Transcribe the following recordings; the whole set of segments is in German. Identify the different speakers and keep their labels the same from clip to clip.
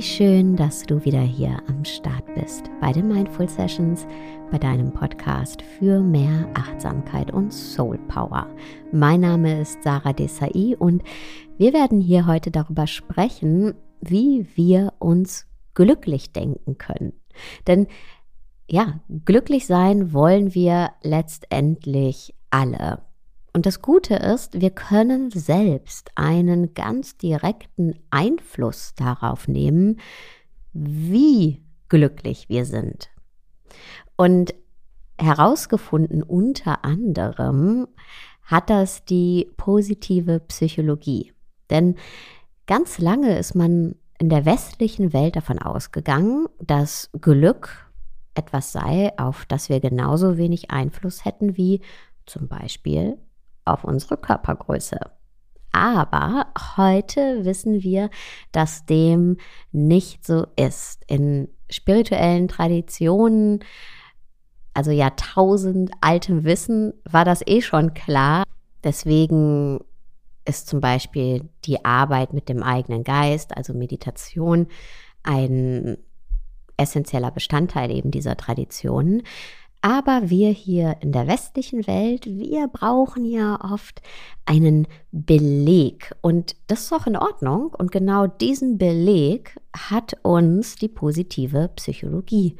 Speaker 1: schön, dass du wieder hier am Start bist bei den Mindful Sessions, bei deinem Podcast für mehr Achtsamkeit und Soul Power. Mein Name ist Sarah Desai und wir werden hier heute darüber sprechen, wie wir uns glücklich denken können. Denn ja, glücklich sein wollen wir letztendlich alle. Und das Gute ist, wir können selbst einen ganz direkten Einfluss darauf nehmen, wie glücklich wir sind. Und herausgefunden unter anderem hat das die positive Psychologie. Denn ganz lange ist man in der westlichen Welt davon ausgegangen, dass Glück etwas sei, auf das wir genauso wenig Einfluss hätten wie zum Beispiel auf unsere Körpergröße. Aber heute wissen wir, dass dem nicht so ist. In spirituellen Traditionen, also Jahrtausend altem Wissen, war das eh schon klar. Deswegen ist zum Beispiel die Arbeit mit dem eigenen Geist, also Meditation, ein essentieller Bestandteil eben dieser Traditionen. Aber wir hier in der westlichen Welt, wir brauchen ja oft einen Beleg. Und das ist auch in Ordnung. Und genau diesen Beleg hat uns die positive Psychologie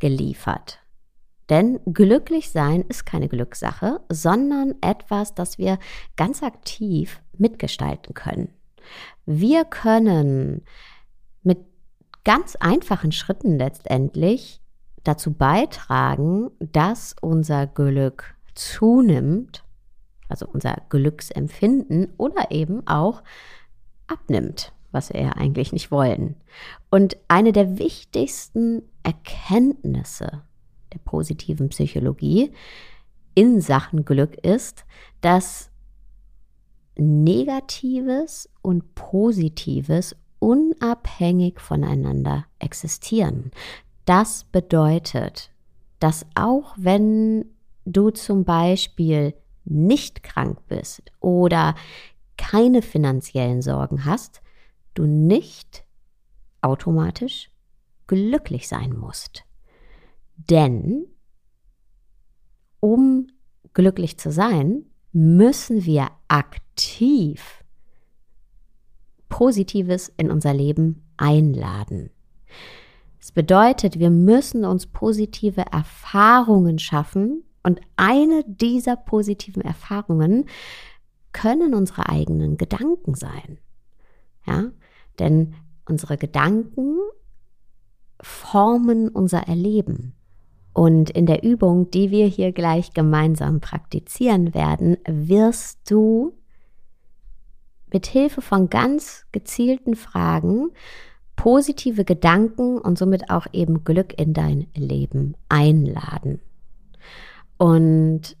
Speaker 1: geliefert. Denn glücklich sein ist keine Glückssache, sondern etwas, das wir ganz aktiv mitgestalten können. Wir können mit ganz einfachen Schritten letztendlich dazu beitragen, dass unser Glück zunimmt, also unser Glücksempfinden oder eben auch abnimmt, was wir ja eigentlich nicht wollen. Und eine der wichtigsten Erkenntnisse der positiven Psychologie in Sachen Glück ist, dass Negatives und Positives unabhängig voneinander existieren. Das bedeutet, dass auch wenn du zum Beispiel nicht krank bist oder keine finanziellen Sorgen hast, du nicht automatisch glücklich sein musst. Denn um glücklich zu sein, müssen wir aktiv Positives in unser Leben einladen. Das bedeutet, wir müssen uns positive Erfahrungen schaffen und eine dieser positiven Erfahrungen können unsere eigenen Gedanken sein. Ja, denn unsere Gedanken formen unser Erleben. Und in der Übung, die wir hier gleich gemeinsam praktizieren werden, wirst du mit Hilfe von ganz gezielten Fragen positive Gedanken und somit auch eben Glück in dein Leben einladen. Und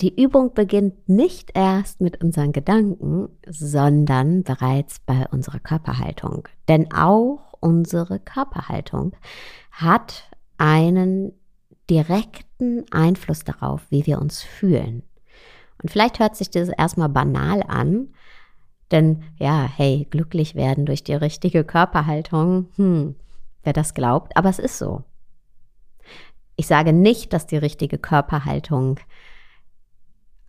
Speaker 1: die Übung beginnt nicht erst mit unseren Gedanken, sondern bereits bei unserer Körperhaltung. Denn auch unsere Körperhaltung hat einen direkten Einfluss darauf, wie wir uns fühlen. Und vielleicht hört sich das erstmal banal an, denn ja, hey, glücklich werden durch die richtige Körperhaltung, hm, wer das glaubt, aber es ist so. Ich sage nicht, dass die richtige Körperhaltung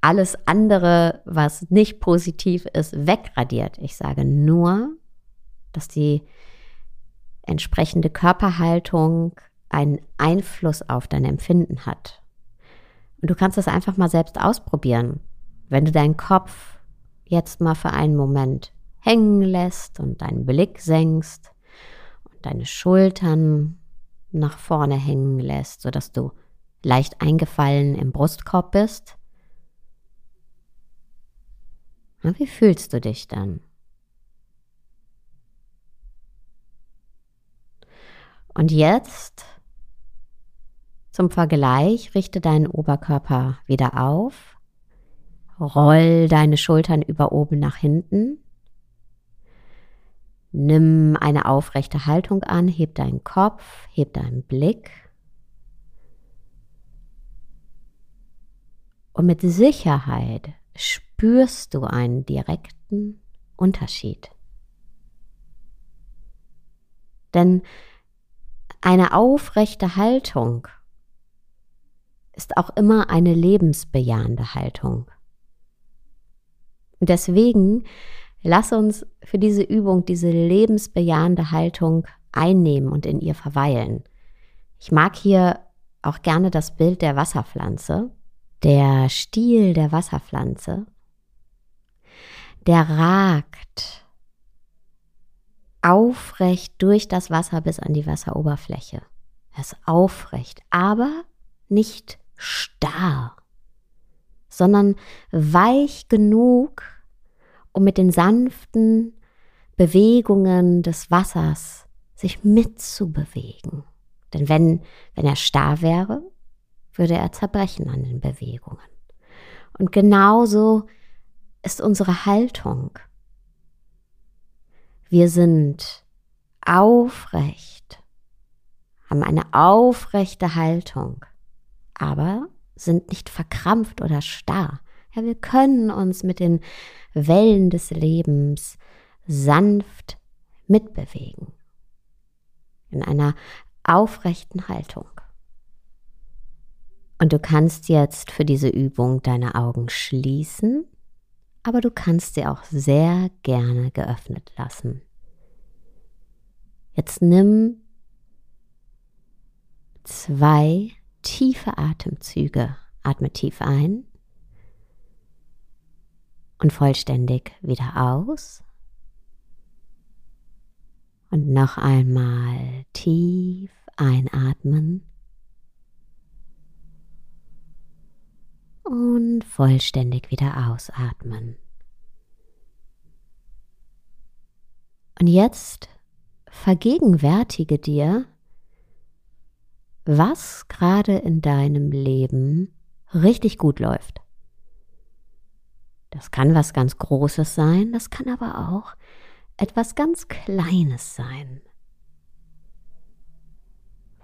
Speaker 1: alles andere, was nicht positiv ist, wegradiert. Ich sage nur, dass die entsprechende Körperhaltung einen Einfluss auf dein Empfinden hat. Und du kannst das einfach mal selbst ausprobieren. Wenn du deinen Kopf jetzt mal für einen Moment hängen lässt und deinen Blick senkst und deine Schultern nach vorne hängen lässt, sodass du leicht eingefallen im Brustkorb bist. Na, wie fühlst du dich dann? Und jetzt zum Vergleich richte deinen Oberkörper wieder auf Roll deine Schultern über oben nach hinten. Nimm eine aufrechte Haltung an, heb deinen Kopf, heb deinen Blick. Und mit Sicherheit spürst du einen direkten Unterschied. Denn eine aufrechte Haltung ist auch immer eine lebensbejahende Haltung. Deswegen lass uns für diese Übung diese lebensbejahende Haltung einnehmen und in ihr verweilen. Ich mag hier auch gerne das Bild der Wasserpflanze. Der Stiel der Wasserpflanze, der ragt aufrecht durch das Wasser bis an die Wasseroberfläche. Er ist aufrecht, aber nicht starr, sondern weich genug, um mit den sanften Bewegungen des Wassers sich mitzubewegen. Denn wenn, wenn er starr wäre, würde er zerbrechen an den Bewegungen. Und genauso ist unsere Haltung. Wir sind aufrecht, haben eine aufrechte Haltung, aber sind nicht verkrampft oder starr. Ja, wir können uns mit den Wellen des Lebens sanft mitbewegen. In einer aufrechten Haltung. Und du kannst jetzt für diese Übung deine Augen schließen, aber du kannst sie auch sehr gerne geöffnet lassen. Jetzt nimm zwei tiefe Atemzüge. Atme tief ein und vollständig wieder aus. Und noch einmal tief einatmen und vollständig wieder ausatmen. Und jetzt vergegenwärtige dir, was gerade in deinem Leben richtig gut läuft. Das kann was ganz Großes sein, das kann aber auch etwas ganz Kleines sein.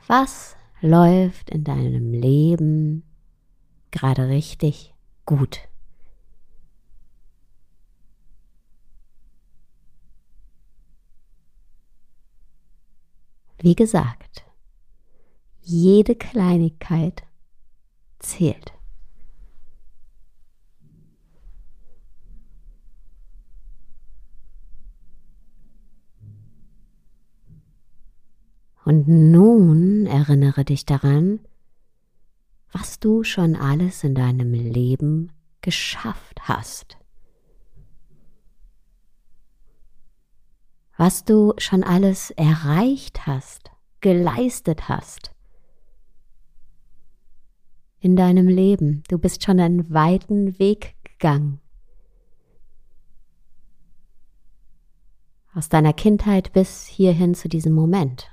Speaker 1: Was läuft in deinem Leben gerade richtig gut? Wie gesagt, jede Kleinigkeit zählt. Und nun erinnere dich daran, was du schon alles in deinem Leben geschafft hast. Was du schon alles erreicht hast, geleistet hast. In deinem Leben. Du bist schon einen weiten Weg gegangen. Aus deiner Kindheit bis hierhin zu diesem Moment.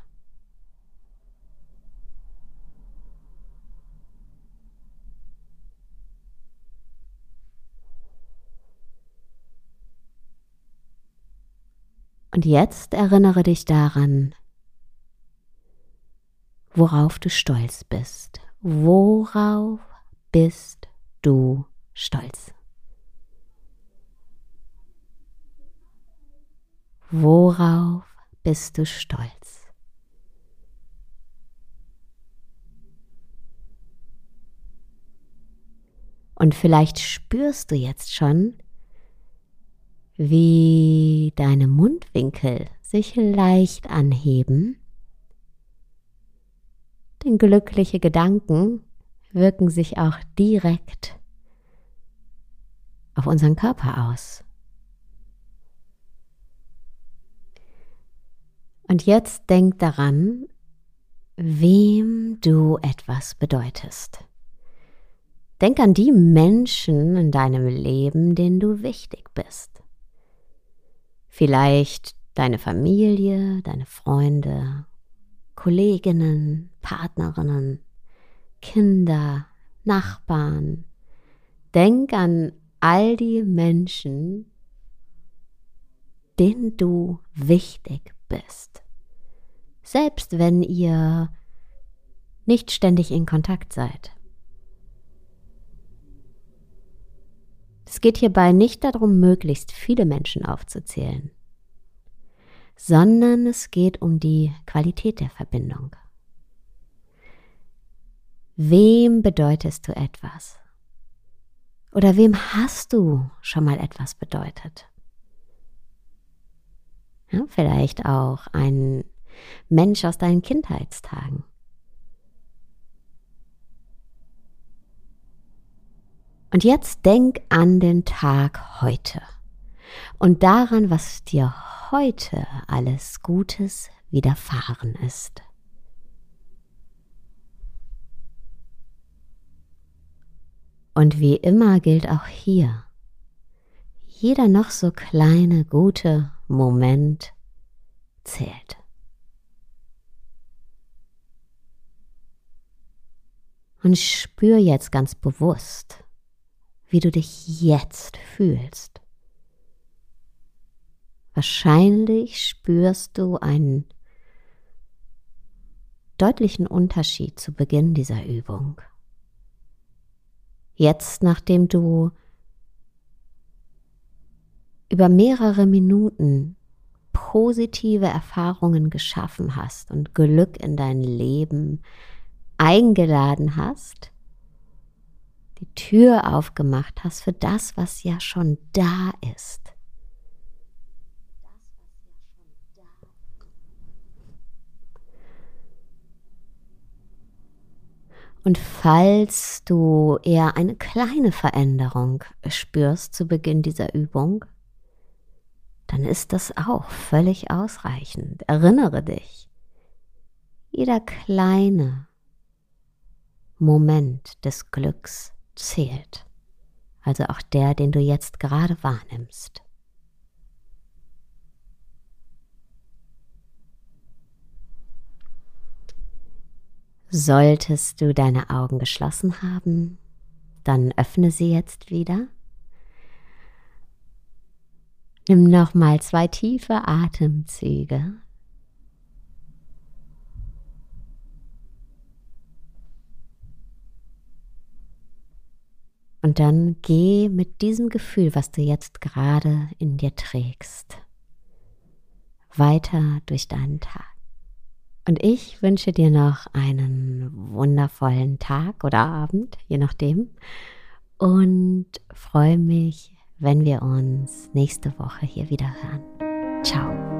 Speaker 1: Und jetzt erinnere dich daran, worauf du stolz bist. Worauf bist du stolz? Worauf bist du stolz? Und vielleicht spürst du jetzt schon, wie deine Mundwinkel sich leicht anheben. Denn glückliche Gedanken wirken sich auch direkt auf unseren Körper aus. Und jetzt denk daran, wem du etwas bedeutest. Denk an die Menschen in deinem Leben, denen du wichtig bist. Vielleicht deine Familie, deine Freunde, Kolleginnen, Partnerinnen, Kinder, Nachbarn. Denk an all die Menschen, denen du wichtig bist. Selbst wenn ihr nicht ständig in Kontakt seid. Es geht hierbei nicht darum, möglichst viele Menschen aufzuzählen, sondern es geht um die Qualität der Verbindung. Wem bedeutest du etwas? Oder wem hast du schon mal etwas bedeutet? Ja, vielleicht auch ein Mensch aus deinen Kindheitstagen. Und jetzt denk an den Tag heute und daran, was dir heute alles Gutes widerfahren ist. Und wie immer gilt auch hier, jeder noch so kleine gute Moment zählt. Und spür jetzt ganz bewusst, wie du dich jetzt fühlst. Wahrscheinlich spürst du einen deutlichen Unterschied zu Beginn dieser Übung. Jetzt, nachdem du über mehrere Minuten positive Erfahrungen geschaffen hast und Glück in dein Leben eingeladen hast, die Tür aufgemacht hast für das, was ja schon da ist. Und falls du eher eine kleine Veränderung spürst zu Beginn dieser Übung, dann ist das auch völlig ausreichend. Erinnere dich, jeder kleine Moment des Glücks zählt, also auch der, den du jetzt gerade wahrnimmst. Solltest du deine Augen geschlossen haben, dann öffne sie jetzt wieder. Nimm nochmal zwei tiefe Atemzüge. Und dann geh mit diesem Gefühl, was du jetzt gerade in dir trägst, weiter durch deinen Tag. Und ich wünsche dir noch einen wundervollen Tag oder Abend, je nachdem. Und freue mich, wenn wir uns nächste Woche hier wieder hören. Ciao.